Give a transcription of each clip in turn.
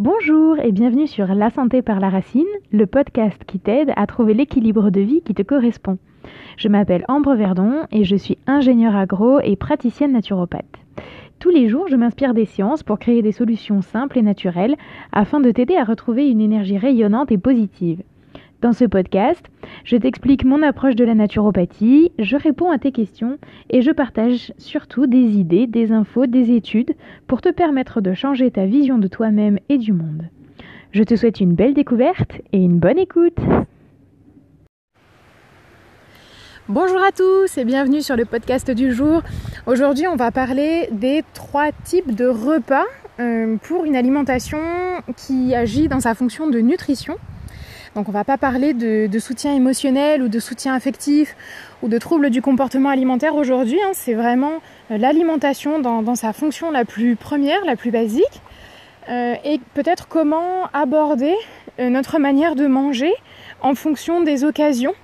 Bonjour et bienvenue sur La santé par la racine, le podcast qui t'aide à trouver l'équilibre de vie qui te correspond. Je m'appelle Ambre Verdon et je suis ingénieure agro et praticienne naturopathe. Tous les jours, je m'inspire des sciences pour créer des solutions simples et naturelles afin de t'aider à retrouver une énergie rayonnante et positive. Dans ce podcast, je t'explique mon approche de la naturopathie, je réponds à tes questions et je partage surtout des idées, des infos, des études pour te permettre de changer ta vision de toi-même et du monde. Je te souhaite une belle découverte et une bonne écoute. Bonjour à tous et bienvenue sur le podcast du jour. Aujourd'hui, on va parler des trois types de repas euh, pour une alimentation qui agit dans sa fonction de nutrition. Donc on ne va pas parler de, soutien émotionnel ou de soutien affectif ou de troubles du comportement alimentaire aujourd'hui. Hein. C'est vraiment euh, l'alimentation dans, sa fonction la plus première, la plus basique. Euh, et peut-être comment aborder euh, notre manière de manger en fonction des occasions.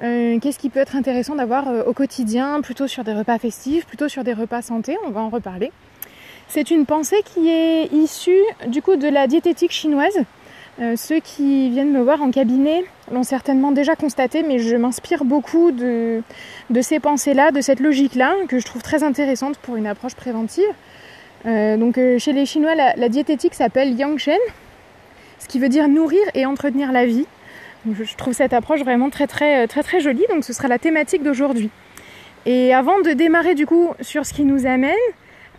Qu'est-ce qui peut être intéressant d'avoir au quotidien, plutôt sur des repas festifs, plutôt sur des repas santé, on va en reparler. C'est une pensée qui est issue du coup de la diététique chinoise, euh, ceux qui viennent me voir en cabinet l'ont certainement déjà constaté, mais je m'inspire beaucoup de, ces pensées-là, de cette logique-là, que je trouve très intéressante pour une approche préventive. Euh, donc euh, chez les Chinois, la, diététique s'appelle Yang Shen, ce qui veut dire nourrir et entretenir la vie. je trouve cette approche vraiment très très jolie, donc ce sera la thématique d'aujourd'hui. Et avant de démarrer du coup sur ce qui nous amène,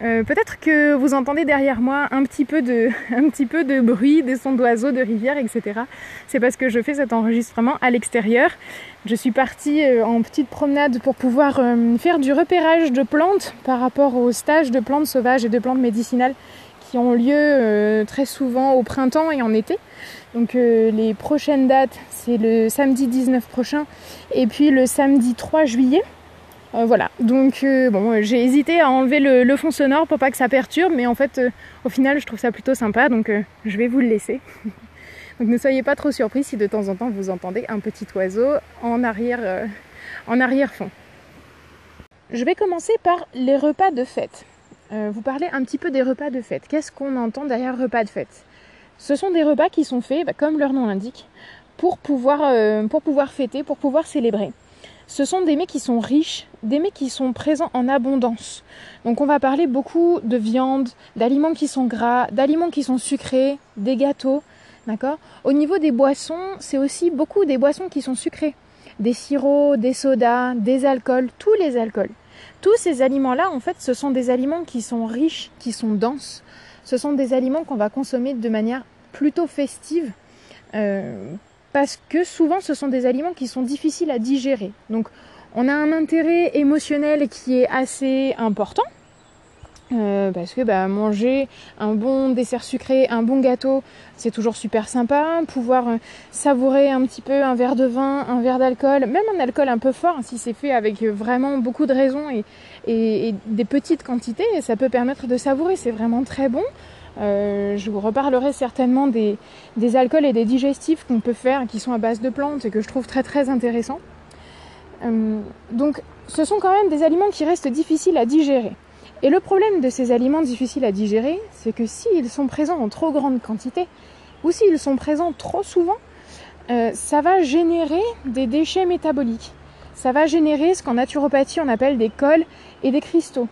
euh, peut-être que vous entendez derrière moi un petit peu de, bruit, des sons d'oiseaux, de rivières, etc. C'est parce que je fais cet enregistrement à l'extérieur. Je suis partie euh, en petite promenade pour pouvoir euh, faire du repérage de plantes par rapport aux stages de plantes sauvages et de plantes médicinales qui ont lieu très souvent au printemps et en été. Donc les prochaines dates, c'est le samedi 19 prochain et puis le samedi 3 juillet. Euh, voilà, donc euh, bon, j'ai hésité à enlever le, fond sonore pour pas que ça perturbe, mais en fait, euh, au final, je trouve ça plutôt sympa, donc je vais vous le laisser. donc ne soyez pas trop surpris si de temps en temps vous entendez un petit oiseau en arrière, en arrière-fond. Je vais commencer par les repas de fête. vous parlez un petit peu des repas de fête. Qu'est-ce qu'on entend derrière repas de fête? Ce sont des repas qui sont faits, bah, comme leur nom l'indique, pour pouvoir, pour pouvoir fêter, pour pouvoir célébrer ce sont des mets qui sont riches, des mets qui sont présents en abondance. Donc on va parler beaucoup de viande, d'aliments qui sont gras, d'aliments qui sont sucrés, des gâteaux, d'accord? Au niveau des boissons, c'est aussi beaucoup des boissons qui sont sucrées, des sirops, des sodas, des alcools, tous les alcools. Tous ces aliments-là, en fait, ce sont des aliments qui sont riches, qui sont denses. Ce sont des aliments qu'on va consommer de manière plutôt festive, euh, parce que souvent ce sont des aliments qui sont difficiles à digérer. Donc on a un intérêt émotionnel qui est assez important. Euh, parce que bah, manger un bon dessert sucré, un bon gâteau, c'est toujours super sympa. Pouvoir euh, savourer un petit peu un verre de vin, un verre d'alcool, même un alcool un peu fort, si c'est fait avec vraiment beaucoup de raisons et des petites quantités, ça peut permettre de savourer. C'est vraiment très bon. Euh, je vous reparlerai certainement des, alcools et des digestifs qu'on peut faire qui sont à base de plantes et que je trouve très intéressants. Euh, donc ce sont quand même des aliments qui restent difficiles à digérer. Et le problème de ces aliments difficiles à digérer, c'est que s'ils sont présents en trop grande quantité, ou s'ils sont présents trop souvent, euh, ça va générer des déchets métaboliques. Ça va générer ce qu'en naturopathie on appelle des cols et des cristaux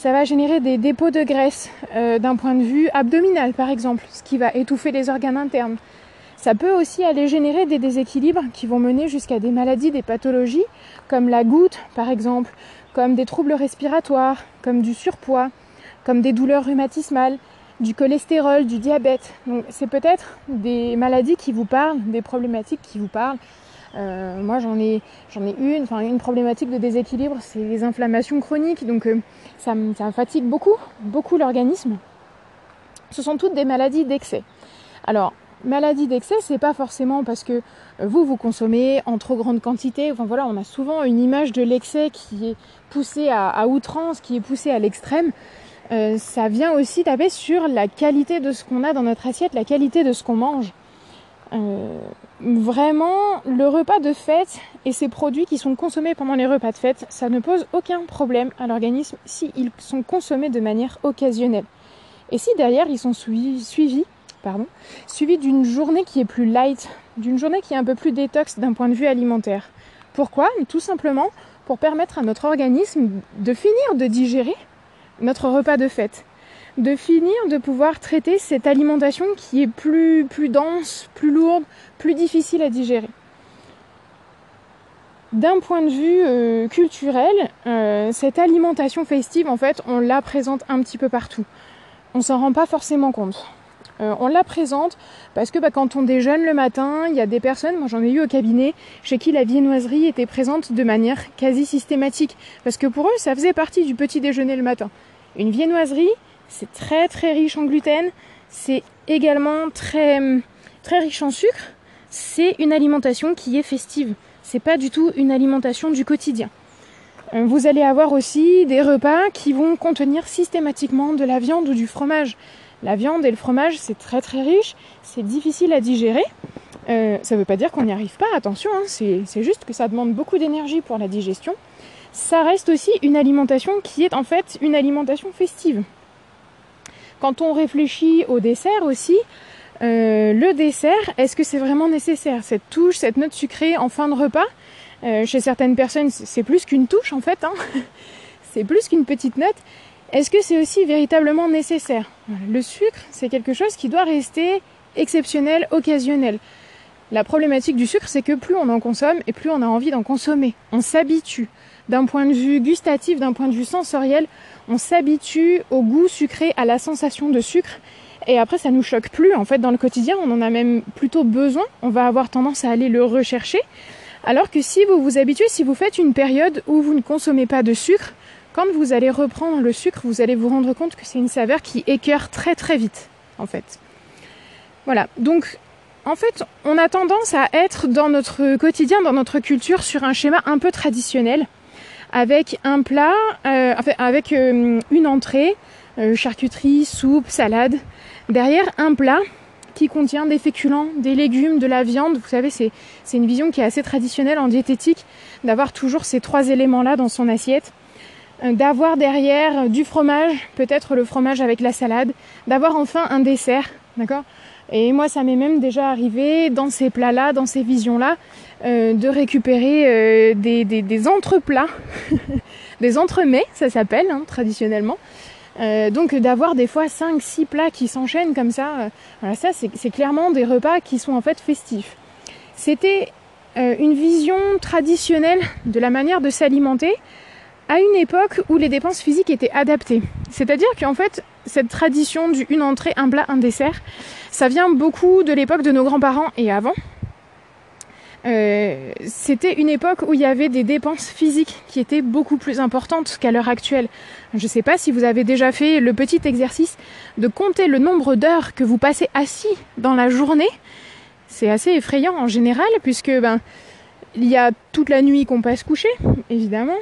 ça va générer des dépôts de graisse euh, d'un point de vue abdominal par exemple, ce qui va étouffer les organes internes. Ça peut aussi aller générer des déséquilibres qui vont mener jusqu'à des maladies, des pathologies, comme la goutte par exemple, comme des troubles respiratoires, comme du surpoids, comme des douleurs rhumatismales, du cholestérol, du diabète. Donc c'est peut-être des maladies qui vous parlent, des problématiques qui vous parlent. Euh, moi j'en ai j'en ai une, enfin une problématique de déséquilibre, c'est les inflammations chroniques, donc euh, ça, ça, fatigue beaucoup, beaucoup l'organisme. Ce sont toutes des maladies d'excès. Alors maladie d'excès, c'est pas forcément parce que euh, vous vous consommez en trop grande quantité. Enfin voilà, on a souvent une image de l'excès qui est poussée à, outrance, qui est poussée à l'extrême. ça vient aussi taper sur la qualité de ce qu'on a dans notre assiette, la qualité de ce qu'on mange. Euh, vraiment, le repas de fête et ces produits qui sont consommés pendant les repas de fête, ça ne pose aucun problème à l'organisme s'ils sont consommés de manière occasionnelle. Et si derrière ils sont suivis pardon, suivi d'une journée qui est plus light, d'une journée qui est un peu plus détox d'un point de vue alimentaire. Pourquoi? Tout simplement pour permettre à notre organisme de finir de digérer notre repas de fête, de finir de pouvoir traiter cette alimentation qui est plus, plus dense, plus lourde, plus difficile à digérer. D'un point de vue euh, culturel, euh, cette alimentation festive, en fait, on la présente un petit peu partout. On s'en rend pas forcément compte. Euh, on la présente parce que bah, quand on déjeune le matin, il y a des personnes, moi j'en ai eu au cabinet, chez qui la viennoiserie était présente de manière quasi systématique. Parce que pour eux, ça faisait partie du petit déjeuner le matin. Une viennoiserie, c'est très très riche en gluten, c'est également très, très riche en sucre. C'est une alimentation qui est festive. C'est pas du tout une alimentation du quotidien. Euh, vous allez avoir aussi des repas qui vont contenir systématiquement de la viande ou du fromage. La viande et le fromage, c'est très très riche, c'est difficile à digérer. Euh, ça ne veut pas dire qu'on n'y arrive pas, attention, hein, c'est juste que ça demande beaucoup d'énergie pour la digestion. Ça reste aussi une alimentation qui est en fait une alimentation festive. Quand on réfléchit au dessert aussi, euh, le dessert, est-ce que c'est vraiment nécessaire Cette touche, cette note sucrée en fin de repas, euh, chez certaines personnes, c'est plus qu'une touche en fait, hein. c'est plus qu'une petite note. Est-ce que c'est aussi véritablement nécessaire? Le sucre, c'est quelque chose qui doit rester exceptionnel, occasionnel. La problématique du sucre, c'est que plus on en consomme et plus on a envie d'en consommer. On s'habitue. D'un point de vue gustatif, d'un point de vue sensoriel, on s'habitue au goût sucré, à la sensation de sucre. Et après, ça nous choque plus. En fait, dans le quotidien, on en a même plutôt besoin. On va avoir tendance à aller le rechercher. Alors que si vous vous habituez, si vous faites une période où vous ne consommez pas de sucre, quand vous allez reprendre le sucre, vous allez vous rendre compte que c'est une saveur qui écœure très très vite, en fait. Voilà, donc en fait, on a tendance à être dans notre quotidien, dans notre culture, sur un schéma un peu traditionnel, avec un plat, euh, enfin, avec euh, une entrée, euh, charcuterie, soupe, salade, derrière un plat qui contient des féculents, des légumes, de la viande. Vous savez, c'est une vision qui est assez traditionnelle en diététique, d'avoir toujours ces trois éléments-là dans son assiette. D'avoir derrière du fromage, peut-être le fromage avec la salade, d'avoir enfin un dessert, d'accord? Et moi, ça m'est même déjà arrivé dans ces plats-là, dans ces visions-là, euh, de récupérer euh, des, des, des entreplats, des entremets, ça s'appelle hein, traditionnellement. donc d'avoir des fois 5-6 plats qui s'enchaînent comme ça, voilà, ça c'est clairement des repas qui sont en fait festifs. C'était une vision traditionnelle de la manière de s'alimenter à une époque où les dépenses physiques étaient adaptées. C'est-à-dire qu'en fait, cette tradition du une entrée, un plat, un dessert, ça vient beaucoup de l'époque de nos grands-parents et avant. Euh, c'était une époque où il y avait des dépenses physiques qui étaient beaucoup plus importantes qu'à l'heure actuelle. Je ne sais pas si vous avez déjà fait le petit exercice de compter le nombre d'heures que vous passez assis dans la journée. C'est assez effrayant en général puisque ben il y a toute la nuit qu'on passe couché, évidemment.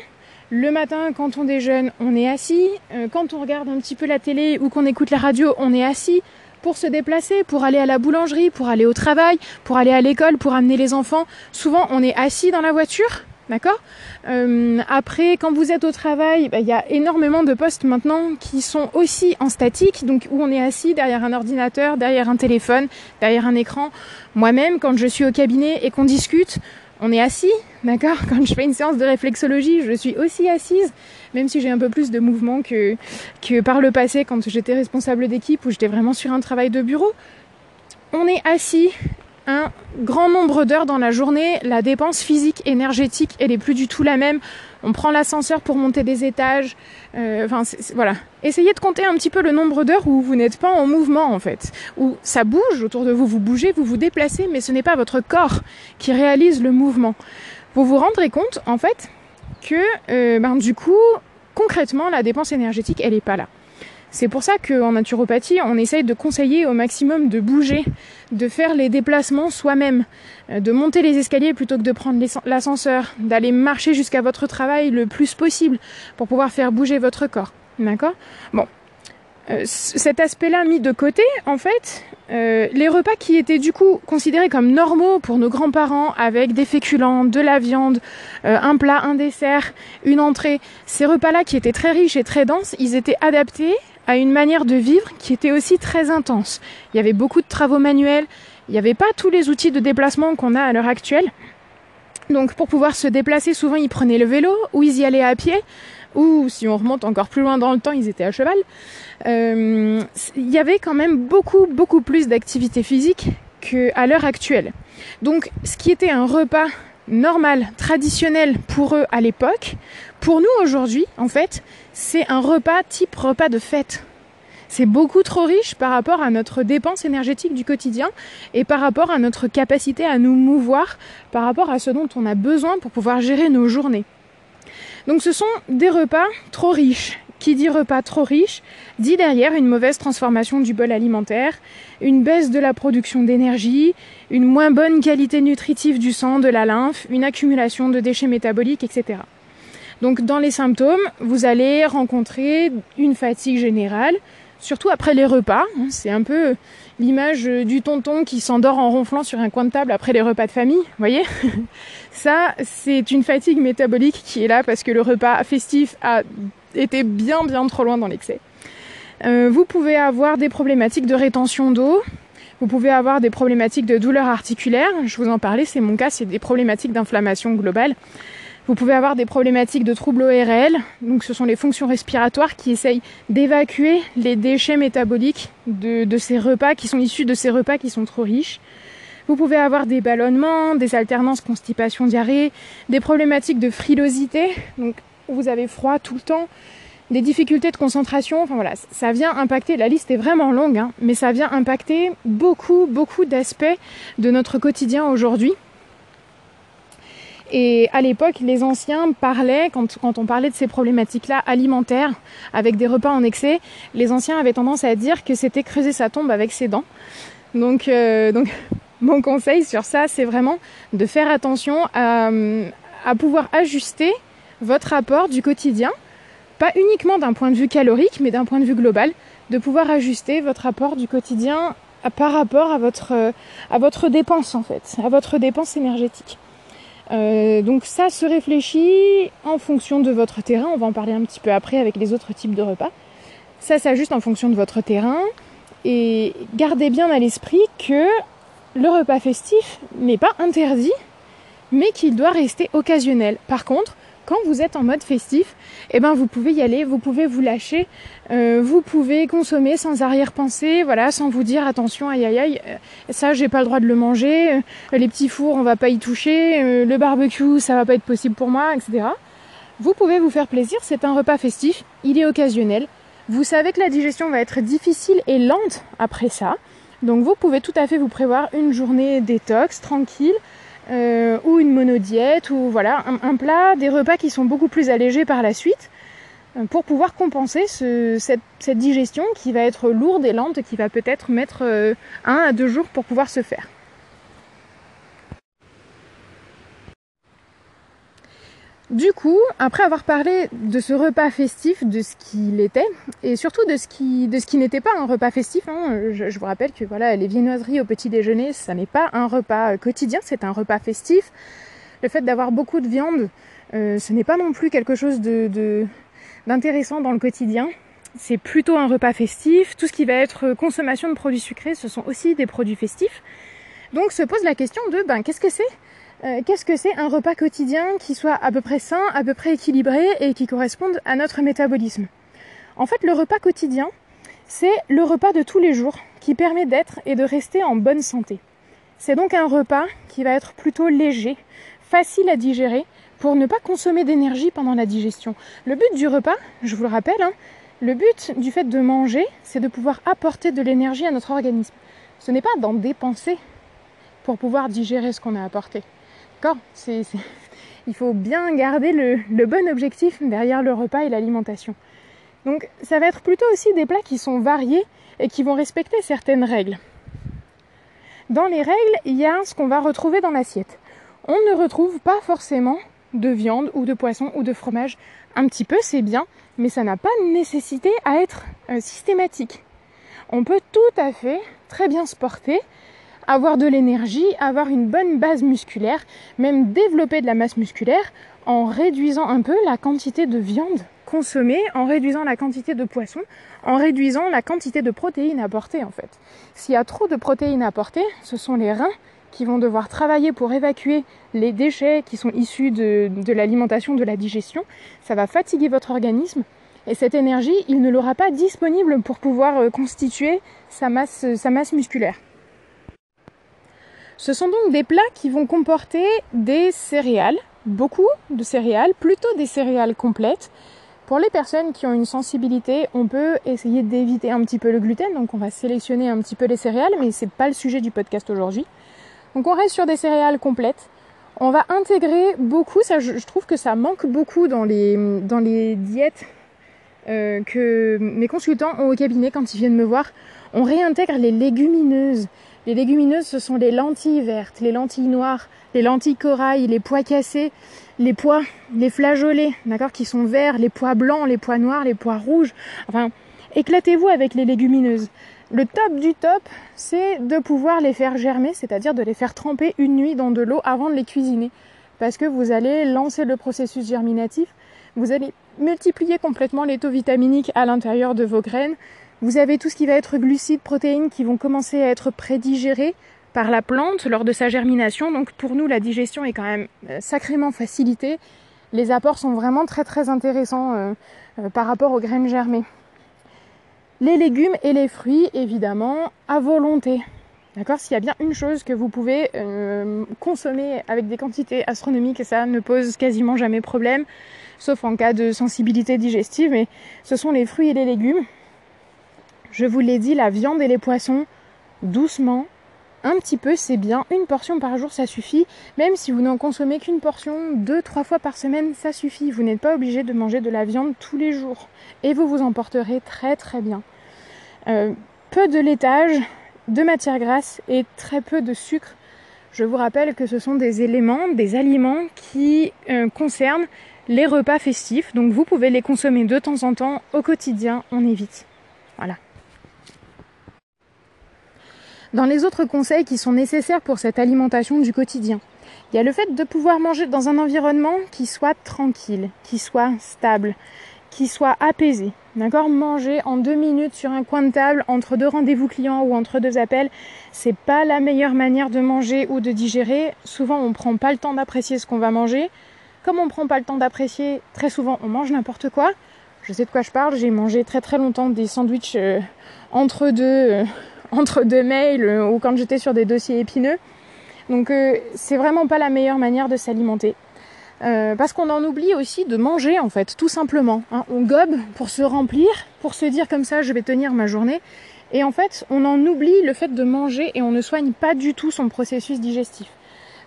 Le matin, quand on déjeune, on est assis. Euh, quand on regarde un petit peu la télé ou qu'on écoute la radio, on est assis pour se déplacer, pour aller à la boulangerie, pour aller au travail, pour aller à l'école, pour amener les enfants. Souvent, on est assis dans la voiture. D'accord? Euh, Après, quand vous êtes au travail, bah, il y a énormément de postes maintenant qui sont aussi en statique, donc où on est assis derrière un ordinateur, derrière un téléphone, derrière un écran. Moi-même, quand je suis au cabinet et qu'on discute, on est assis, d'accord Quand je fais une séance de réflexologie, je suis aussi assise, même si j'ai un peu plus de mouvement que, que par le passé quand j'étais responsable d'équipe où j'étais vraiment sur un travail de bureau. On est assis un grand nombre d'heures dans la journée, la dépense physique, énergétique, elle est plus du tout la même. On prend l'ascenseur pour monter des étages. Euh, enfin, voilà. Essayez de compter un petit peu le nombre d'heures où vous n'êtes pas en mouvement en fait, où ça bouge autour de vous, vous bougez, vous vous déplacez, mais ce n'est pas votre corps qui réalise le mouvement. Vous vous rendrez compte en fait que euh, ben, du coup, concrètement, la dépense énergétique, elle n'est pas là. C'est pour ça qu'en naturopathie, on essaye de conseiller au maximum de bouger, de faire les déplacements soi-même, euh, de monter les escaliers plutôt que de prendre l'ascenseur, d'aller marcher jusqu'à votre travail le plus possible pour pouvoir faire bouger votre corps. D'accord? Bon. Euh, cet aspect-là mis de côté, en fait, euh, les repas qui étaient du coup considérés comme normaux pour nos grands-parents, avec des féculents, de la viande, un plat, un dessert, une entrée, ces repas-là qui étaient très riches et très denses, ils étaient adaptés à une manière de vivre qui était aussi très intense. Il y avait beaucoup de travaux manuels, il n'y avait pas tous les outils de déplacement qu'on a à l'heure actuelle. Donc pour pouvoir se déplacer, souvent ils prenaient le vélo ou ils y allaient à pied ou si on remonte encore plus loin dans le temps, ils étaient à cheval. Euh, il y avait quand même beaucoup, beaucoup plus d'activité physique qu'à l'heure actuelle. Donc, ce qui était un repas normal, traditionnel pour eux à l'époque, pour nous aujourd'hui, en fait, c'est un repas type repas de fête. C'est beaucoup trop riche par rapport à notre dépense énergétique du quotidien et par rapport à notre capacité à nous mouvoir, par rapport à ce dont on a besoin pour pouvoir gérer nos journées. Donc ce sont des repas trop riches. Qui dit repas trop riche dit derrière une mauvaise transformation du bol alimentaire, une baisse de la production d'énergie, une moins bonne qualité nutritive du sang, de la lymphe, une accumulation de déchets métaboliques, etc. Donc dans les symptômes, vous allez rencontrer une fatigue générale, surtout après les repas. C'est un peu l'image du tonton qui s'endort en ronflant sur un coin de table après les repas de famille, voyez? Ça, c'est une fatigue métabolique qui est là parce que le repas festif a été bien bien trop loin dans l'excès. Euh, vous pouvez avoir des problématiques de rétention d'eau, vous pouvez avoir des problématiques de douleurs articulaires, je vous en parlais, c'est mon cas, c'est des problématiques d'inflammation globale. Vous pouvez avoir des problématiques de troubles ORL, donc ce sont les fonctions respiratoires qui essayent d'évacuer les déchets métaboliques de, de, ces repas qui sont issus de ces repas qui sont trop riches. Vous pouvez avoir des ballonnements, des alternances constipation-diarrhée, des problématiques de frilosité, donc vous avez froid tout le temps, des difficultés de concentration, enfin voilà, ça vient impacter, la liste est vraiment longue, hein, mais ça vient impacter beaucoup, beaucoup d'aspects de notre quotidien aujourd'hui. Et à l'époque, les anciens parlaient, quand, on parlait de ces problématiques-là alimentaires, avec des repas en excès, les anciens avaient tendance à dire que c'était creuser sa tombe avec ses dents. Donc, euh, mon conseil sur ça, c'est vraiment de faire attention à pouvoir ajuster votre apport du quotidien, pas uniquement d'un point de vue calorique, mais d'un point de vue global, de pouvoir ajuster votre apport du quotidien par rapport à votre, à votre dépense en fait, à votre dépense énergétique. Euh, donc ça se réfléchit en fonction de votre terrain, on va en parler un petit peu après avec les autres types de repas. Ça s'ajuste en fonction de votre terrain et gardez bien à l'esprit que le repas festif n'est pas interdit mais qu'il doit rester occasionnel. Par contre, quand vous êtes en mode festif, eh ben vous pouvez y aller, vous pouvez vous lâcher, euh, vous pouvez consommer sans arrière-pensée, voilà, sans vous dire attention, aïe aïe aïe, euh, ça j'ai pas le droit de le manger, euh, les petits fours on va pas y toucher, le barbecue ça va pas être possible pour moi, etc. Vous pouvez vous faire plaisir, c'est un repas festif, il est occasionnel. Vous savez que la digestion va être difficile et lente après ça, donc vous pouvez tout à fait vous prévoir une journée détox tranquille euh, ou une monodiète, ou voilà, un, plat, des repas qui sont beaucoup plus allégés par la suite, euh, pour pouvoir compenser cette, digestion qui va être lourde et lente qui va peut-être mettre euh, un à deux jours pour pouvoir se faire. Du coup, après avoir parlé de ce repas festif, de ce qu'il était, et surtout de ce qui, de ce qui n'était pas un repas festif, hein, je, vous rappelle que voilà, les viennoiseries au petit déjeuner, ça n'est pas un repas quotidien, c'est un repas festif. Le fait d'avoir beaucoup de viande, euh, ce n'est pas non plus quelque chose d'intéressant dans le quotidien. C'est plutôt un repas festif. Tout ce qui va être consommation de produits sucrés, ce sont aussi des produits festifs. Donc se pose la question de ben qu'est-ce que c'est euh, qu'est-ce que c'est un repas quotidien qui soit à peu près sain, à peu près équilibré et qui corresponde à notre métabolisme? En fait, le repas quotidien, c'est le repas de tous les jours qui permet d'être et de rester en bonne santé. C'est donc un repas qui va être plutôt léger, facile à digérer, pour ne pas consommer d'énergie pendant la digestion. Le but du repas, je vous le rappelle, hein, le but du fait de manger, c'est de pouvoir apporter de l'énergie à notre organisme. Ce n'est pas d'en dépenser pour pouvoir digérer ce qu'on a apporté. Il faut bien garder le, bon objectif derrière le repas et l'alimentation. Donc ça va être plutôt aussi des plats qui sont variés et qui vont respecter certaines règles. Dans les règles, il y a ce qu'on va retrouver dans l'assiette. On ne retrouve pas forcément de viande ou de poisson ou de fromage. Un petit peu, c'est bien, mais ça n'a pas nécessité à être euh, systématique. On peut tout à fait très bien se porter avoir de l'énergie, avoir une bonne base musculaire, même développer de la masse musculaire en réduisant un peu la quantité de viande consommée, en réduisant la quantité de poisson, en réduisant la quantité de protéines apportées en fait. S'il y a trop de protéines apportées, ce sont les reins qui vont devoir travailler pour évacuer les déchets qui sont issus de, l'alimentation, de la digestion. Ça va fatiguer votre organisme et cette énergie, il ne l'aura pas disponible pour pouvoir euh, constituer sa masse musculaire. Ce sont donc des plats qui vont comporter des céréales, beaucoup de céréales, plutôt des céréales complètes. Pour les personnes qui ont une sensibilité, on peut essayer d'éviter un petit peu le gluten, donc on va sélectionner un petit peu les céréales, mais c'est pas le sujet du podcast aujourd'hui. Donc on reste sur des céréales complètes. On va intégrer beaucoup, ça je, trouve que ça manque beaucoup dans les, dans diètes euh, que mes consultants ont au cabinet quand ils viennent me voir. On réintègre les légumineuses. Les légumineuses, ce sont les lentilles vertes, les lentilles noires, les lentilles corail, les pois cassés, les pois, les flageolets, d'accord, qui sont verts, les pois blancs, les pois noirs, les pois rouges. Enfin, éclatez-vous avec les légumineuses. Le top du top, c'est de pouvoir les faire germer, c'est-à-dire de les faire tremper une nuit dans de l'eau avant de les cuisiner. Parce que vous allez lancer le processus germinatif, vous allez multiplier complètement les taux vitaminiques à l'intérieur de vos graines, vous avez tout ce qui va être glucides, protéines qui vont commencer à être prédigérés par la plante lors de sa germination. Donc pour nous, la digestion est quand même euh, sacrément facilitée. Les apports sont vraiment très très intéressants euh, euh, par rapport aux graines germées. Les légumes et les fruits, évidemment, à volonté. D'accord? S'il y a bien une chose que vous pouvez consommer avec des quantités astronomiques, et ça ne pose quasiment jamais problème, sauf en cas de sensibilité digestive, mais ce sont les fruits et les légumes. Je vous l'ai dit, la viande et les poissons, doucement, un petit peu, c'est bien. Une portion par jour, ça suffit. Même si vous n'en consommez qu'une portion, deux, trois fois par semaine, ça suffit. Vous n'êtes pas obligé de manger de la viande tous les jours. Et vous vous en porterez très très bien. Euh, peu de laitage, de matière grasse et très peu de sucre. Je vous rappelle que ce sont des éléments, des aliments qui euh, concernent les repas festifs. Donc vous pouvez les consommer de temps en temps. Au quotidien, on évite. Voilà. Dans les autres conseils qui sont nécessaires pour cette alimentation du quotidien, il y a le fait de pouvoir manger dans un environnement qui soit tranquille, qui soit stable, qui soit apaisé. D'accord? Manger en deux minutes sur un coin de table entre deux rendez-vous clients ou entre deux appels, c'est pas la meilleure manière de manger ou de digérer. Souvent, on prend pas le temps d'apprécier ce qu'on va manger. Comme on prend pas le temps d'apprécier, très souvent, on mange n'importe quoi. Je sais de quoi je parle. J'ai mangé très très longtemps des sandwichs euh, entre deux. Euh, entre deux mails ou quand j'étais sur des dossiers épineux. Donc euh, c'est vraiment pas la meilleure manière de s'alimenter. Euh, parce qu'on en oublie aussi de manger en fait, tout simplement. Hein. On gobe pour se remplir, pour se dire comme ça je vais tenir ma journée. Et en fait, on en oublie le fait de manger et on ne soigne pas du tout son processus digestif.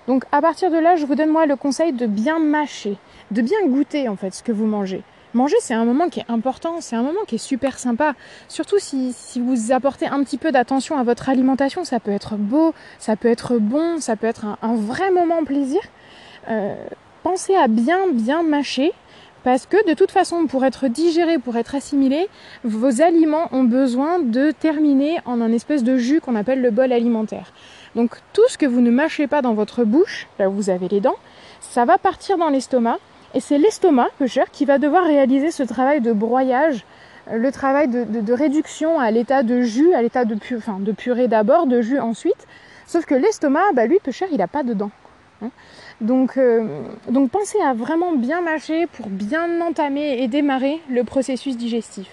Donc à partir de là, je vous donne moi le conseil de bien mâcher, de bien goûter en fait ce que vous mangez. Manger, c'est un moment qui est important, c'est un moment qui est super sympa. Surtout si, si vous apportez un petit peu d'attention à votre alimentation, ça peut être beau, ça peut être bon, ça peut être un, vrai moment plaisir. Euh, pensez à bien bien mâcher parce que de toute façon, pour être digéré, pour être assimilé, vos aliments ont besoin de terminer en un espèce de jus qu'on appelle le bol alimentaire. Donc tout ce que vous ne mâchez pas dans votre bouche, là où vous avez les dents, ça va partir dans l'estomac et c'est l'estomac, le cher, qui va devoir réaliser ce travail de broyage, euh, le travail de, réduction à l'état de jus, à l'état de, purée d'abord, de jus ensuite. Sauf que l'estomac, bah lui, peu il n'a pas de dents. Hein. Donc, euh, pensez à vraiment bien mâcher pour bien entamer et démarrer le processus digestif.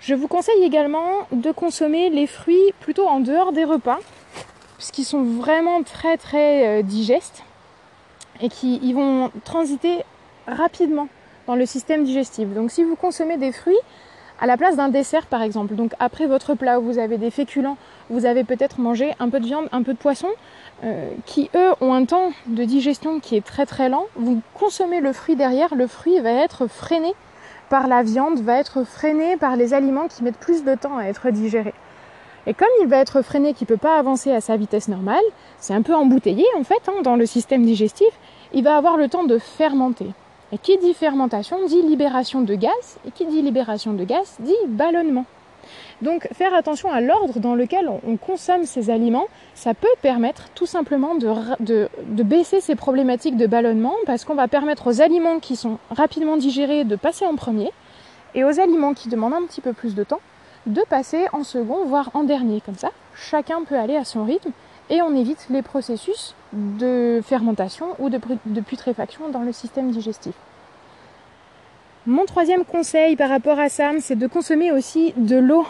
Je vous conseille également de consommer les fruits plutôt en dehors des repas, puisqu'ils sont vraiment très très euh, digestes et qui ils vont transiter rapidement dans le système digestif. Donc si vous consommez des fruits à la place d'un dessert par exemple, donc après votre plat où vous avez des féculents, vous avez peut-être mangé un peu de viande, un peu de poisson, euh, qui eux ont un temps de digestion qui est très très lent, vous consommez le fruit derrière, le fruit va être freiné par la viande, va être freiné par les aliments qui mettent plus de temps à être digérés. Et comme il va être freiné, qu'il ne peut pas avancer à sa vitesse normale, c'est un peu embouteillé en fait hein, dans le système digestif, il va avoir le temps de fermenter. Et qui dit fermentation dit libération de gaz, et qui dit libération de gaz dit ballonnement. Donc faire attention à l'ordre dans lequel on, consomme ces aliments, ça peut permettre tout simplement de, de baisser ces problématiques de ballonnement parce qu'on va permettre aux aliments qui sont rapidement digérés de passer en premier et aux aliments qui demandent un petit peu plus de temps de passer en second, voire en dernier. Comme ça, chacun peut aller à son rythme et on évite les processus de fermentation ou de, putréfaction dans le système digestif. Mon troisième conseil par rapport à ça, c'est de consommer aussi de l'eau.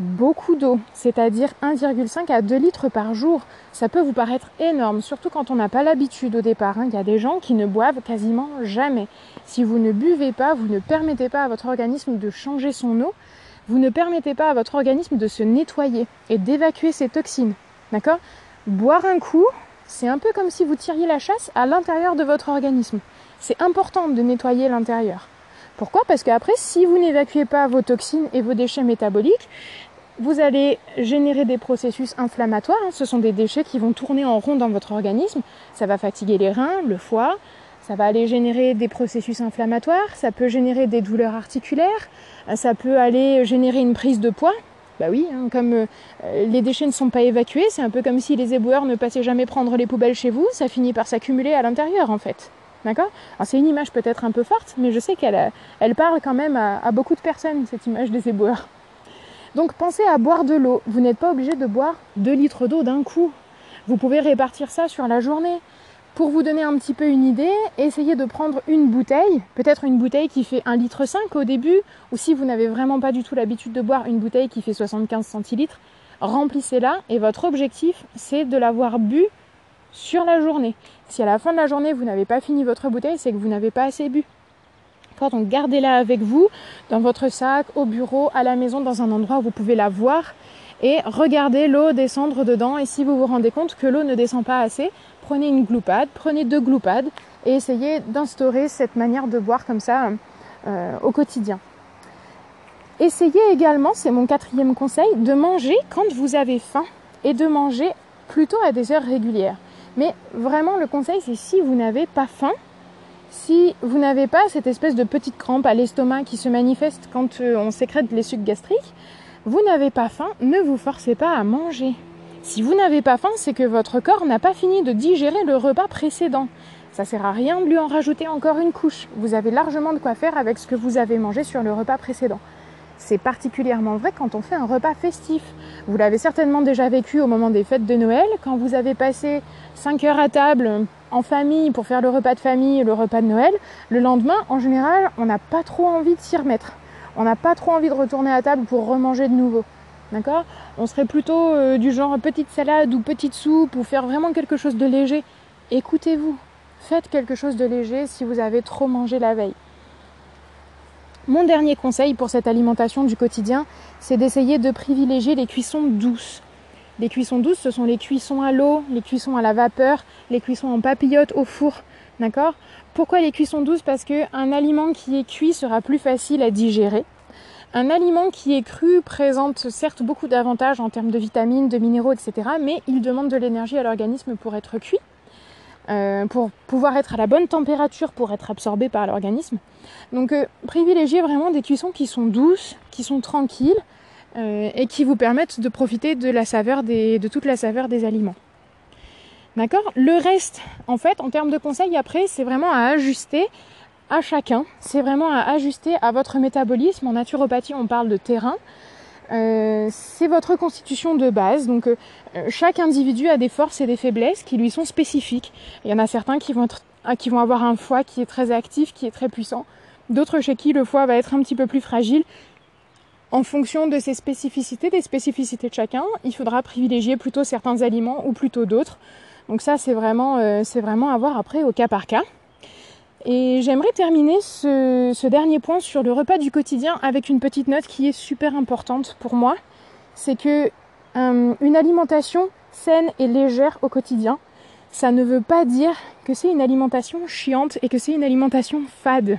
Beaucoup d'eau, c'est-à-dire 1,5 à 2 litres par jour. Ça peut vous paraître énorme, surtout quand on n'a pas l'habitude au départ. Hein. Il y a des gens qui ne boivent quasiment jamais. Si vous ne buvez pas, vous ne permettez pas à votre organisme de changer son eau, vous ne permettez pas à votre organisme de se nettoyer et d'évacuer ses toxines. D'accord? Boire un coup, c'est un peu comme si vous tiriez la chasse à l'intérieur de votre organisme. C'est important de nettoyer l'intérieur. Pourquoi? Parce qu'après, si vous n'évacuez pas vos toxines et vos déchets métaboliques, vous allez générer des processus inflammatoires. Hein. Ce sont des déchets qui vont tourner en rond dans votre organisme. Ça va fatiguer les reins, le foie. Ça va aller générer des processus inflammatoires. Ça peut générer des douleurs articulaires. Ça peut aller générer une prise de poids. Bah oui, hein, comme euh, les déchets ne sont pas évacués, c'est un peu comme si les éboueurs ne passaient jamais prendre les poubelles chez vous. Ça finit par s'accumuler à l'intérieur en fait. D'accord? C'est une image peut-être un peu forte, mais je sais qu'elle elle parle quand même à, beaucoup de personnes, cette image des éboueurs. Donc pensez à boire de l'eau. Vous n'êtes pas obligé de boire 2 litres d'eau d'un coup. Vous pouvez répartir ça sur la journée. Pour vous donner un petit peu une idée, essayez de prendre une bouteille, peut-être une bouteille qui fait 1,5 litre au début, ou si vous n'avez vraiment pas du tout l'habitude de boire une bouteille qui fait 75 centilitres, remplissez-la et votre objectif c'est de l'avoir bu sur la journée. Si à la fin de la journée vous n'avez pas fini votre bouteille, c'est que vous n'avez pas assez bu. Donc gardez-la avec vous, dans votre sac, au bureau, à la maison, dans un endroit où vous pouvez la voir et regardez l'eau descendre dedans. Et si vous vous rendez compte que l'eau ne descend pas assez, prenez une gloupade, prenez deux gloupades et essayez d'instaurer cette manière de boire comme ça euh, au quotidien. Essayez également, c'est mon quatrième conseil, de manger quand vous avez faim et de manger plutôt à des heures régulières. Mais vraiment, le conseil, c'est si vous n'avez pas faim, si vous n'avez pas cette espèce de petite crampe à l'estomac qui se manifeste quand euh, on sécrète les sucs gastriques, vous n'avez pas faim, ne vous forcez pas à manger. Si vous n'avez pas faim, c'est que votre corps n'a pas fini de digérer le repas précédent. Ça sert à rien de lui en rajouter encore une couche. Vous avez largement de quoi faire avec ce que vous avez mangé sur le repas précédent. C'est particulièrement vrai quand on fait un repas festif. Vous l'avez certainement déjà vécu au moment des fêtes de Noël, quand vous avez passé 5 heures à table en famille pour faire le repas de famille le repas de Noël. Le lendemain, en général, on n'a pas trop envie de s'y remettre. On n'a pas trop envie de retourner à table pour remanger de nouveau. D'accord? On serait plutôt euh, du genre petite salade ou petite soupe ou faire vraiment quelque chose de léger. Écoutez-vous. Faites quelque chose de léger si vous avez trop mangé la veille. Mon dernier conseil pour cette alimentation du quotidien, c'est d'essayer de privilégier les cuissons douces. Les cuissons douces, ce sont les cuissons à l'eau, les cuissons à la vapeur, les cuissons en papillote au four. D'accord? Pourquoi les cuissons douces? Parce qu'un aliment qui est cuit sera plus facile à digérer. Un aliment qui est cru présente certes beaucoup d'avantages en termes de vitamines, de minéraux, etc. Mais il demande de l'énergie à l'organisme pour être cuit. Euh, pour pouvoir être à la bonne température pour être absorbé par l'organisme. Donc euh, privilégiez vraiment des cuissons qui sont douces, qui sont tranquilles euh, et qui vous permettent de profiter de la saveur de toute la saveur des aliments. D'accord? Le reste, en fait, en termes de conseils après, c'est vraiment à ajuster à chacun. C'est vraiment à ajuster à votre métabolisme. En naturopathie, on parle de terrain. Euh, c'est votre constitution de base. Donc euh, chaque individu a des forces et des faiblesses qui lui sont spécifiques. Il y en a certains qui vont, être, qui vont avoir un foie qui est très actif, qui est très puissant. D'autres chez qui le foie va être un petit peu plus fragile. En fonction de ses spécificités, des spécificités de chacun, il faudra privilégier plutôt certains aliments ou plutôt d'autres. Donc ça, c'est vraiment, euh, c'est vraiment à voir après au cas par cas. Et j'aimerais terminer ce, dernier point sur le repas du quotidien avec une petite note qui est super importante pour moi. C'est que euh, une alimentation saine et légère au quotidien, ça ne veut pas dire que c'est une alimentation chiante et que c'est une alimentation fade.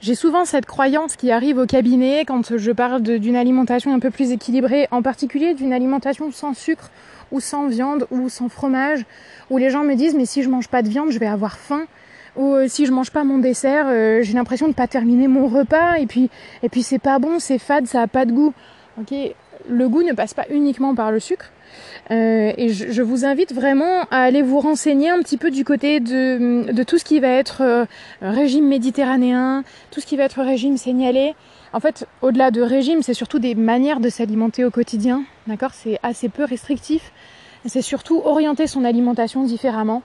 J'ai souvent cette croyance qui arrive au cabinet quand je parle d'une alimentation un peu plus équilibrée, en particulier d'une alimentation sans sucre ou sans viande ou sans fromage, où les gens me disent mais si je mange pas de viande, je vais avoir faim ou euh, si je mange pas mon dessert, euh, j'ai l'impression de pas terminer mon repas et puis et puis c'est pas bon, c'est fade, ça a pas de goût. Ok, le goût ne passe pas uniquement par le sucre. Euh, et je, je, vous invite vraiment à aller vous renseigner un petit peu du côté de, de tout ce qui va être régime méditerranéen, tout ce qui va être régime signalé. En fait, au-delà de régime, c'est surtout des manières de s'alimenter au quotidien. D'accord? C'est assez peu restrictif. C'est surtout orienter son alimentation différemment.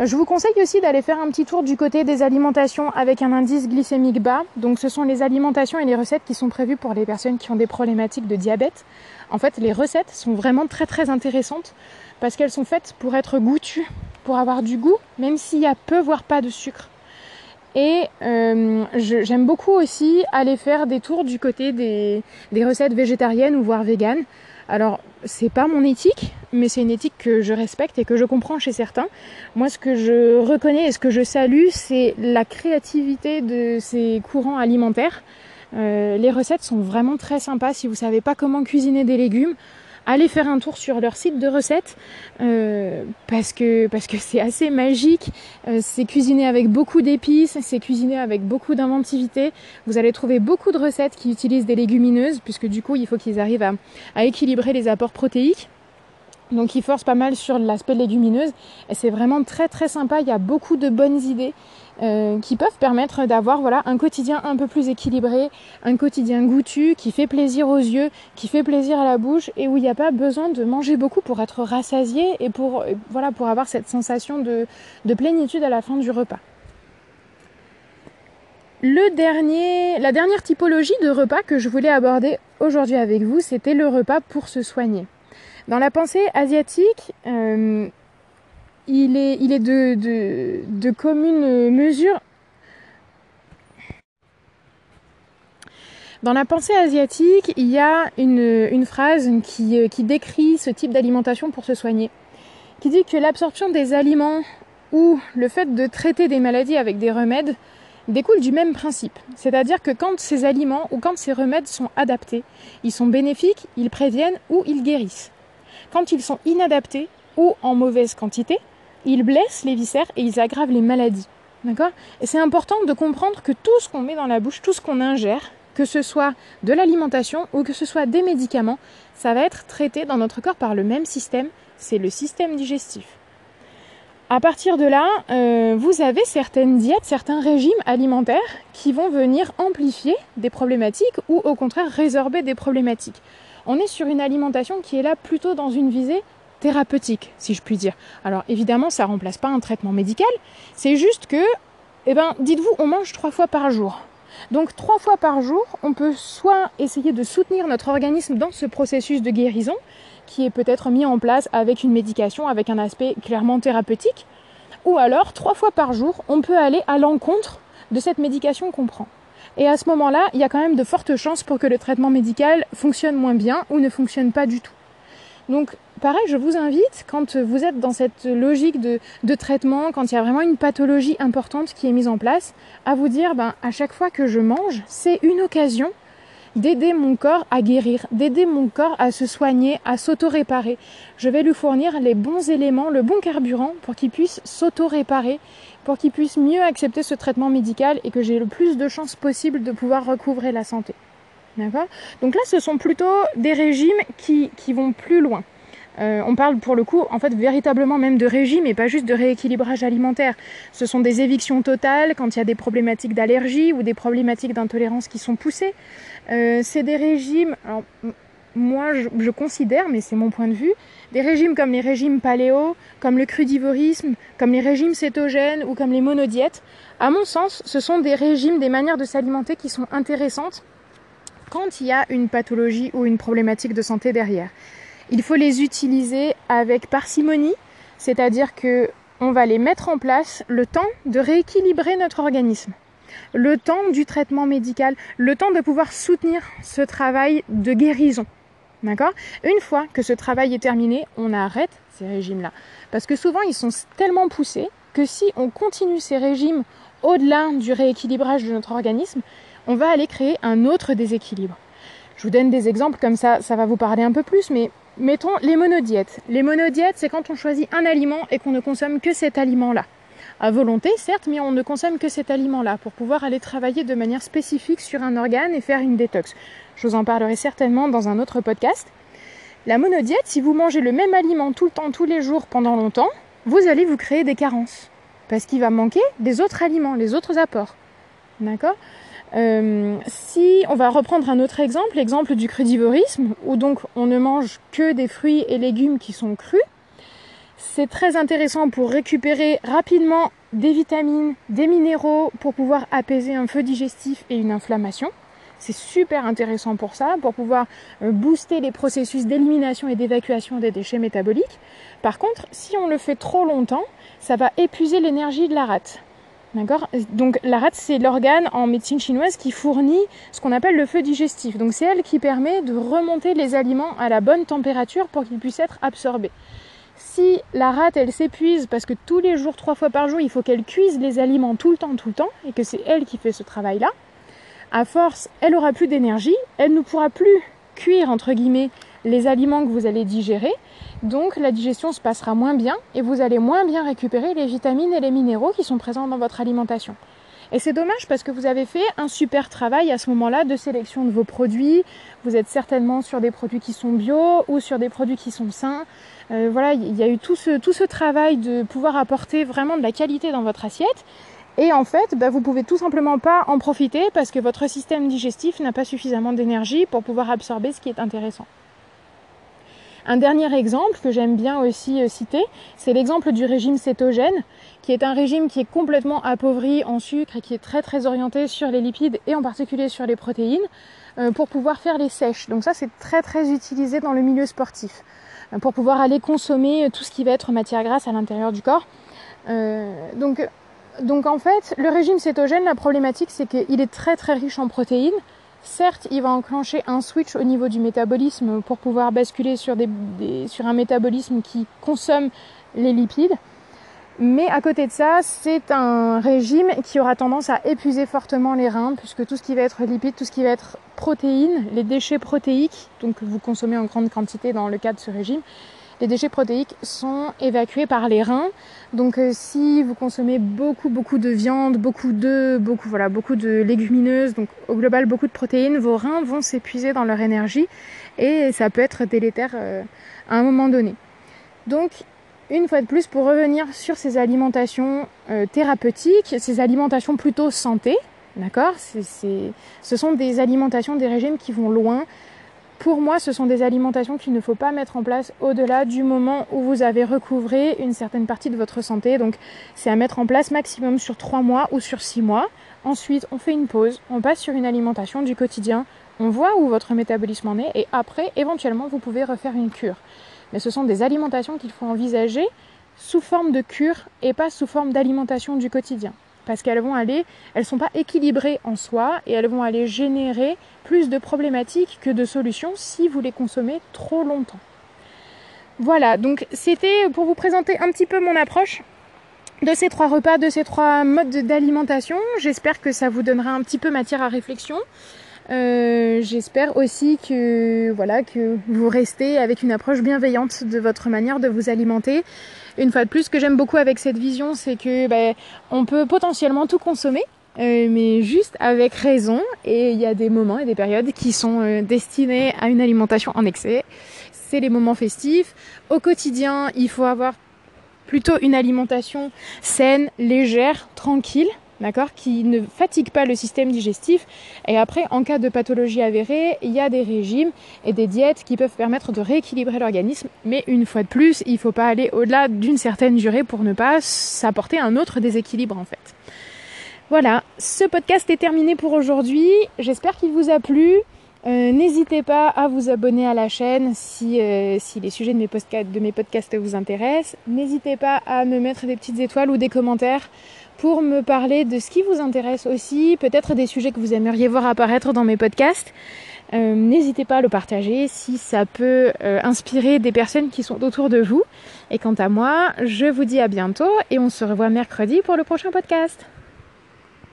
Je vous conseille aussi d'aller faire un petit tour du côté des alimentations avec un indice glycémique bas. Donc ce sont les alimentations et les recettes qui sont prévues pour les personnes qui ont des problématiques de diabète. En fait, les recettes sont vraiment très très intéressantes parce qu'elles sont faites pour être goûtues, pour avoir du goût, même s'il y a peu voire pas de sucre. Et euh, j'aime beaucoup aussi aller faire des tours du côté des, des recettes végétariennes ou voire véganes. Alors, c'est pas mon éthique, mais c'est une éthique que je respecte et que je comprends chez certains. Moi, ce que je reconnais et ce que je salue, c'est la créativité de ces courants alimentaires. Euh, les recettes sont vraiment très sympas. Si vous savez pas comment cuisiner des légumes, allez faire un tour sur leur site de recettes euh, parce que parce que c'est assez magique. Euh, c'est cuisiné avec beaucoup d'épices, c'est cuisiné avec beaucoup d'inventivité. Vous allez trouver beaucoup de recettes qui utilisent des légumineuses puisque du coup il faut qu'ils arrivent à, à équilibrer les apports protéiques. Donc ils forcent pas mal sur l'aspect légumineuse et c'est vraiment très très sympa. Il y a beaucoup de bonnes idées euh, qui peuvent permettre d'avoir voilà un quotidien un peu plus équilibré, un quotidien goûtu qui fait plaisir aux yeux, qui fait plaisir à la bouche et où il n'y a pas besoin de manger beaucoup pour être rassasié et pour voilà pour avoir cette sensation de, de plénitude à la fin du repas. Le dernier, la dernière typologie de repas que je voulais aborder aujourd'hui avec vous, c'était le repas pour se soigner. Dans la pensée asiatique, euh, il est, de, de, de commune mesure. Dans la pensée asiatique, il y a une, phrase qui, qui décrit ce type d'alimentation pour se soigner, qui dit que l'absorption des aliments ou le fait de traiter des maladies avec des remèdes découle du même principe. C'est-à-dire que quand ces aliments ou quand ces remèdes sont adaptés, ils sont bénéfiques, ils préviennent ou ils guérissent. Quand ils sont inadaptés ou en mauvaise quantité, ils blessent les viscères et ils aggravent les maladies. Et c'est important de comprendre que tout ce qu'on met dans la bouche, tout ce qu'on ingère, que ce soit de l'alimentation ou que ce soit des médicaments, ça va être traité dans notre corps par le même système, c'est le système digestif. À partir de là, euh, vous avez certaines diètes, certains régimes alimentaires qui vont venir amplifier des problématiques ou au contraire résorber des problématiques on est sur une alimentation qui est là plutôt dans une visée thérapeutique, si je puis dire. Alors évidemment, ça remplace pas un traitement médical, c'est juste que, eh ben, dites-vous, on mange trois fois par jour. Donc trois fois par jour, on peut soit essayer de soutenir notre organisme dans ce processus de guérison, qui est peut-être mis en place avec une médication, avec un aspect clairement thérapeutique, ou alors trois fois par jour, on peut aller à l'encontre de cette médication qu'on prend. Et à ce moment-là, il y a quand même de fortes chances pour que le traitement médical fonctionne moins bien ou ne fonctionne pas du tout. Donc, pareil, je vous invite, quand vous êtes dans cette logique de, de, traitement, quand il y a vraiment une pathologie importante qui est mise en place, à vous dire, ben, à chaque fois que je mange, c'est une occasion d'aider mon corps à guérir, d'aider mon corps à se soigner, à s'auto-réparer. Je vais lui fournir les bons éléments, le bon carburant pour qu'il puisse s'auto-réparer, pour qu'il puisse mieux accepter ce traitement médical et que j'ai le plus de chances possible de pouvoir recouvrer la santé. D'accord? Donc là, ce sont plutôt des régimes qui, qui vont plus loin. Euh, on parle pour le coup, en fait, véritablement même de régime et pas juste de rééquilibrage alimentaire. Ce sont des évictions totales quand il y a des problématiques d'allergie ou des problématiques d'intolérance qui sont poussées. Euh, c'est des régimes, alors, moi je, je considère, mais c'est mon point de vue, des régimes comme les régimes paléo, comme le crudivorisme, comme les régimes cétogènes ou comme les monodiètes, à mon sens, ce sont des régimes, des manières de s'alimenter qui sont intéressantes quand il y a une pathologie ou une problématique de santé derrière. Il faut les utiliser avec parcimonie, c'est-à-dire que on va les mettre en place le temps de rééquilibrer notre organisme, le temps du traitement médical, le temps de pouvoir soutenir ce travail de guérison. D'accord? Une fois que ce travail est terminé, on arrête ces régimes-là. Parce que souvent, ils sont tellement poussés que si on continue ces régimes au-delà du rééquilibrage de notre organisme, on va aller créer un autre déséquilibre. Je vous donne des exemples comme ça, ça va vous parler un peu plus, mais mettons les monodiètes. Les monodiètes, c'est quand on choisit un aliment et qu'on ne consomme que cet aliment-là. à volonté, certes, mais on ne consomme que cet aliment-là pour pouvoir aller travailler de manière spécifique sur un organe et faire une détox. Je vous en parlerai certainement dans un autre podcast. La monodiète, si vous mangez le même aliment tout le temps, tous les jours, pendant longtemps, vous allez vous créer des carences. Parce qu'il va manquer des autres aliments, les autres apports. D'accord? Euh, si on va reprendre un autre exemple, l'exemple du crudivorisme, où donc on ne mange que des fruits et légumes qui sont crus, c'est très intéressant pour récupérer rapidement des vitamines, des minéraux, pour pouvoir apaiser un feu digestif et une inflammation. C'est super intéressant pour ça, pour pouvoir euh, booster les processus d'élimination et d'évacuation des déchets métaboliques. Par contre, si on le fait trop longtemps, ça va épuiser l'énergie de la rate. D'accord Donc la rate, c'est l'organe en médecine chinoise qui fournit ce qu'on appelle le feu digestif. Donc c'est elle qui permet de remonter les aliments à la bonne température pour qu'ils puissent être absorbés. Si la rate, elle s'épuise parce que tous les jours, trois fois par jour, il faut qu'elle cuise les aliments tout le temps, tout le temps, et que c'est elle qui fait ce travail-là, à force, elle aura plus d'énergie, elle ne pourra plus cuire, entre guillemets, les aliments que vous allez digérer, donc la digestion se passera moins bien et vous allez moins bien récupérer les vitamines et les minéraux qui sont présents dans votre alimentation. Et c'est dommage parce que vous avez fait un super travail à ce moment-là de sélection de vos produits. Vous êtes certainement sur des produits qui sont bio ou sur des produits qui sont sains. Euh, voilà, il y a eu tout ce, tout ce travail de pouvoir apporter vraiment de la qualité dans votre assiette. Et en fait, bah, vous pouvez tout simplement pas en profiter parce que votre système digestif n'a pas suffisamment d'énergie pour pouvoir absorber ce qui est intéressant. Un dernier exemple que j'aime bien aussi euh, citer, c'est l'exemple du régime cétogène, qui est un régime qui est complètement appauvri en sucre et qui est très très orienté sur les lipides et en particulier sur les protéines euh, pour pouvoir faire les sèches. Donc ça c'est très très utilisé dans le milieu sportif euh, pour pouvoir aller consommer tout ce qui va être matière grasse à l'intérieur du corps. donc, donc en fait, le régime cétogène, la problématique c'est qu'il est très très riche en protéines, Certes, il va enclencher un switch au niveau du métabolisme pour pouvoir basculer sur, sur un métabolisme qui consomme les lipides. Mais à côté de ça, c'est un régime qui aura tendance à épuiser fortement les reins, puisque tout ce qui va être lipides, tout ce qui va être protéines, les déchets protéiques, donc vous consommez en grande quantité dans le cadre de ce régime, les déchets protéiques sont évacués par les reins. Donc euh, si vous consommez beaucoup beaucoup de viande, beaucoup d'œufs, beaucoup voilà, beaucoup de légumineuses, donc au global beaucoup de protéines, vos reins vont s'épuiser dans leur énergie et ça peut être délétère euh, à un moment donné. Donc une fois de plus, pour revenir sur ces alimentations euh, thérapeutiques, ces alimentations plutôt santé, d'accord Ce sont des alimentations, des régimes qui vont loin, pour moi, ce sont des alimentations qu'il ne faut pas mettre en place au-delà du moment où vous avez recouvré une certaine partie de votre santé. Donc, c'est à mettre en place maximum sur 3 mois ou sur 6 mois. Ensuite, on fait une pause, on passe sur une alimentation du quotidien, on voit où votre métabolisme en est et après, éventuellement, vous pouvez refaire une cure. Mais ce sont des alimentations qu'il faut envisager sous forme de cure et pas sous forme d'alimentation du quotidien parce qu'elles vont aller, elles sont pas équilibrées en soi et elles vont aller générer plus de problématiques que de solutions si vous les consommez trop longtemps. Voilà, donc c'était pour vous présenter un petit peu mon approche de ces trois repas, de ces trois modes d'alimentation. J'espère que ça vous donnera un petit peu matière à réflexion. Euh, j'espère aussi que voilà que vous restez avec une approche bienveillante de votre manière de vous alimenter une fois de plus, ce que j'aime beaucoup avec cette vision, c'est que ben, on peut potentiellement tout consommer, euh, mais juste avec raison. Et il y a des moments et des périodes qui sont euh, destinés à une alimentation en excès. C'est les moments festifs. Au quotidien, il faut avoir plutôt une alimentation saine, légère, tranquille d'accord, qui ne fatigue pas le système digestif. Et après, en cas de pathologie avérée, il y a des régimes et des diètes qui peuvent permettre de rééquilibrer l'organisme. Mais une fois de plus, il ne faut pas aller au-delà d'une certaine durée pour ne pas s'apporter un autre déséquilibre en fait. Voilà, ce podcast est terminé pour aujourd'hui. J'espère qu'il vous a plu. Euh, n'hésitez pas à vous abonner à la chaîne si, euh, si les sujets de mes, de mes podcasts vous intéressent. N'hésitez pas à me mettre des petites étoiles ou des commentaires pour me parler de ce qui vous intéresse aussi, peut-être des sujets que vous aimeriez voir apparaître dans mes podcasts. Euh, n'hésitez pas à le partager si ça peut euh, inspirer des personnes qui sont autour de vous. Et quant à moi, je vous dis à bientôt et on se revoit mercredi pour le prochain podcast.